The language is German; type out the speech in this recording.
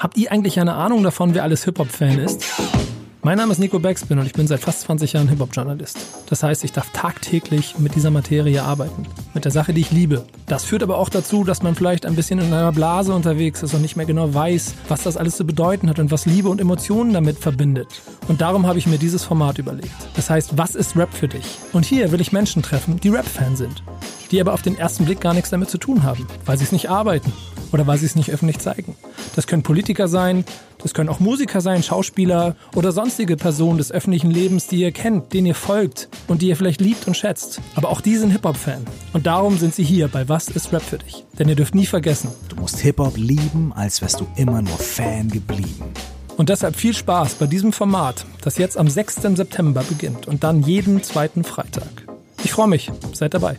Habt ihr eigentlich eine Ahnung davon, wer alles Hip-Hop-Fan ist? Mein Name ist Nico Backspin und ich bin seit fast 20 Jahren Hip-Hop-Journalist. Das heißt, ich darf tagtäglich mit dieser Materie arbeiten. Mit der Sache, die ich liebe. Das führt aber auch dazu, dass man vielleicht ein bisschen in einer Blase unterwegs ist und nicht mehr genau weiß, was das alles zu bedeuten hat und was Liebe und Emotionen damit verbindet. Und darum habe ich mir dieses Format überlegt. Das heißt, was ist Rap für dich? Und hier will ich Menschen treffen, die Rap-Fan sind. Die aber auf den ersten Blick gar nichts damit zu tun haben, weil sie es nicht arbeiten oder weil sie es nicht öffentlich zeigen. Das können Politiker sein, das können auch Musiker sein, Schauspieler oder sonstige Personen des öffentlichen Lebens, die ihr kennt, denen ihr folgt und die ihr vielleicht liebt und schätzt. Aber auch die sind Hip-Hop-Fan. Und darum sind sie hier bei Was ist Rap für dich? Denn ihr dürft nie vergessen. Du musst Hip-Hop lieben, als wärst du immer nur Fan geblieben. Und deshalb viel Spaß bei diesem Format, das jetzt am 6. September beginnt und dann jeden zweiten Freitag. Ich freue mich, seid dabei.